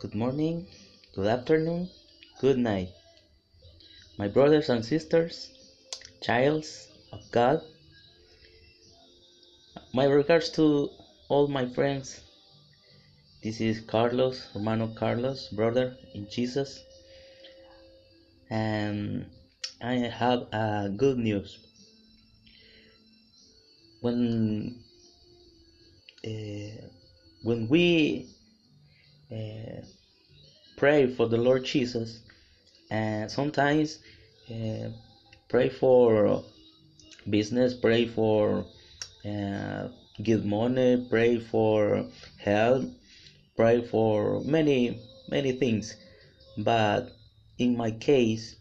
good morning, good afternoon, good night. My brothers and sisters, childs of God, my regards to all my friends. This is Carlos, Romano Carlos, brother in Jesus, and I have uh, good news. When uh, when we uh, pray for the Lord Jesus, and sometimes uh, pray for business, pray for uh, give money, pray for help, pray for many many things. But in my case,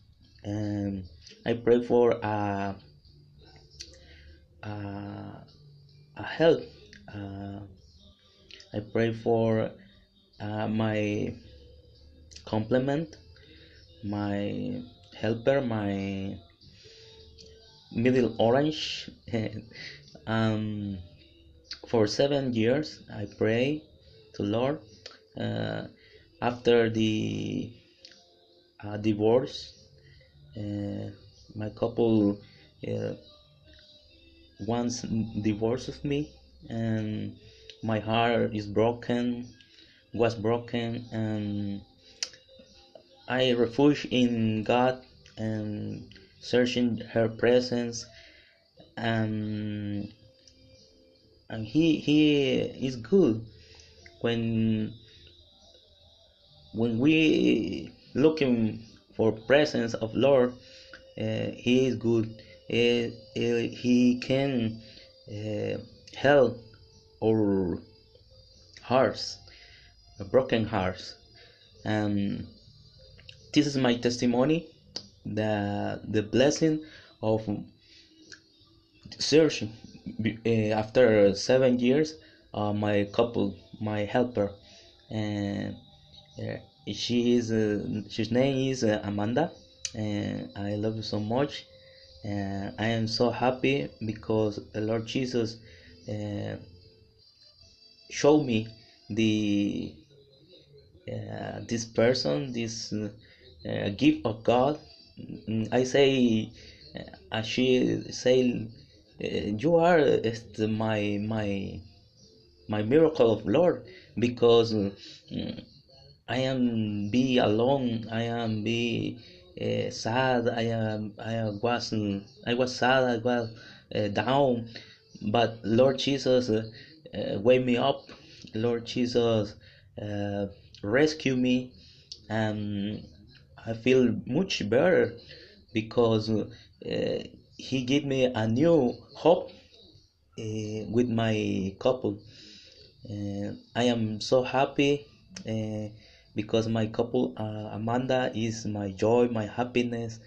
um, I pray for a a, a help. Uh, I pray for uh, my complement, my helper, my middle orange. um, for seven years, I pray to Lord. Uh, after the uh, divorce, uh, my couple uh, once divorced me, and my heart is broken, was broken, and I refuge in God and searching her presence and and he he is good. When when we looking for presence of Lord uh, he is good. Uh, uh, he can uh, help our hearts broken hearts and this is my testimony the the blessing of search uh, after seven years uh, my couple my helper and uh, she is uh, his name is amanda and i love you so much and i am so happy because the lord jesus showed me the uh, this person this uh, gift of god. I say uh, she say uh, you are uh, my my my miracle of lord because uh, i am be alone i am be uh, sad i am i was i was sad i was uh, down. But lord jesus uh, uh, wake me up. Lord jesus uh, rescue me and i feel much better because uh, he gave me a new hope uh, with my couple. Uh, i am so happy uh, because my couple uh, amanda is my joy my happiness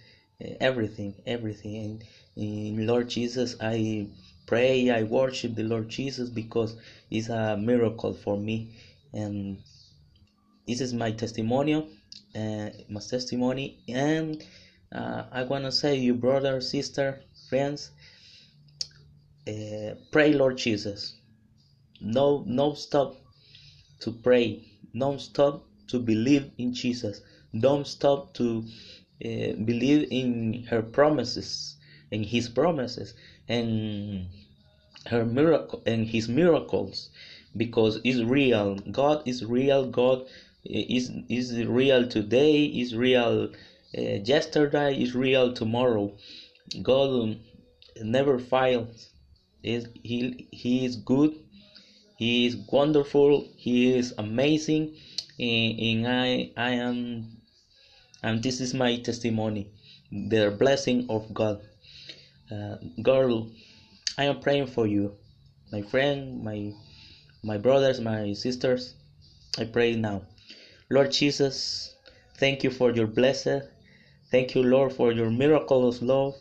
uh, everything everything. And in lord jesus i pray i worship the lord jesus because it's a miracle for me. And this is my testimonial uh, my testimony and uh, i want to say you brother sister friends uh, pray lord jesus. No no stop to pray. Don't stop to believe in jesus. Don't stop to uh, believe in her promises and his promises and her miracle and his miracles because it's real. God is real. God is is real today is real uh, yesterday is real tomorrow. God never fails. Is he he is good. He is wonderful. He is amazing. And, and i i am and this is my testimony. The blessing of god. Uh, girl i am praying for you. My friend my my brothers my sisters i pray now lord jesus thank you for your blessing. thank you lord for your miracle of love.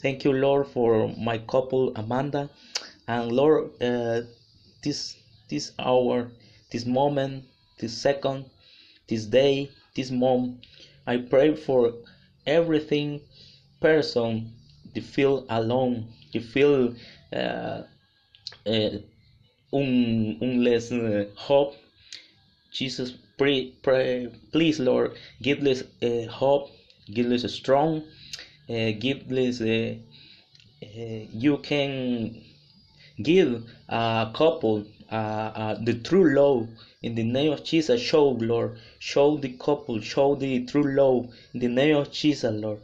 Thank you lord for my couple amanda. And lord uh, this this hour this moment this second this day this month i pray for everything person they feel alone they feel uh, uh, un, un less uh, hope Jesus, pray, pray, please, Lord, give us uh, hope, give us strong, uh, give us. Uh, uh, you can give a couple the true love in the name of Jesus. Show, Lord, show the couple, show the true love in the name of Jesus, Lord.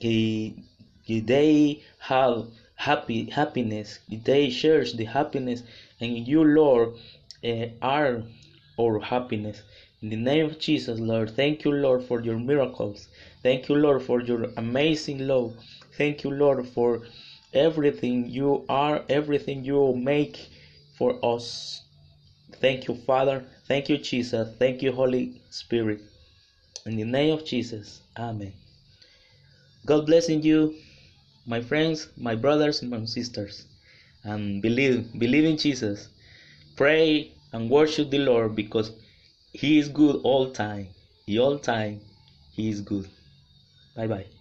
they have happy happiness. They share the happiness, and you, Lord, uh, are our happiness. In the name of Jesus, Lord, thank you, Lord, for your miracles. Thank you, Lord, for your amazing love. Thank you, Lord, for everything you are, everything you make for us. Thank you, Father. Thank you, Jesus. Thank you, Holy Spirit. In the name of Jesus, Amen. God blessing you, my friends, my brothers, and my sisters. And believe, believe in Jesus. Pray and worship the Lord because He is good all time. The all time He is good. Bye bye.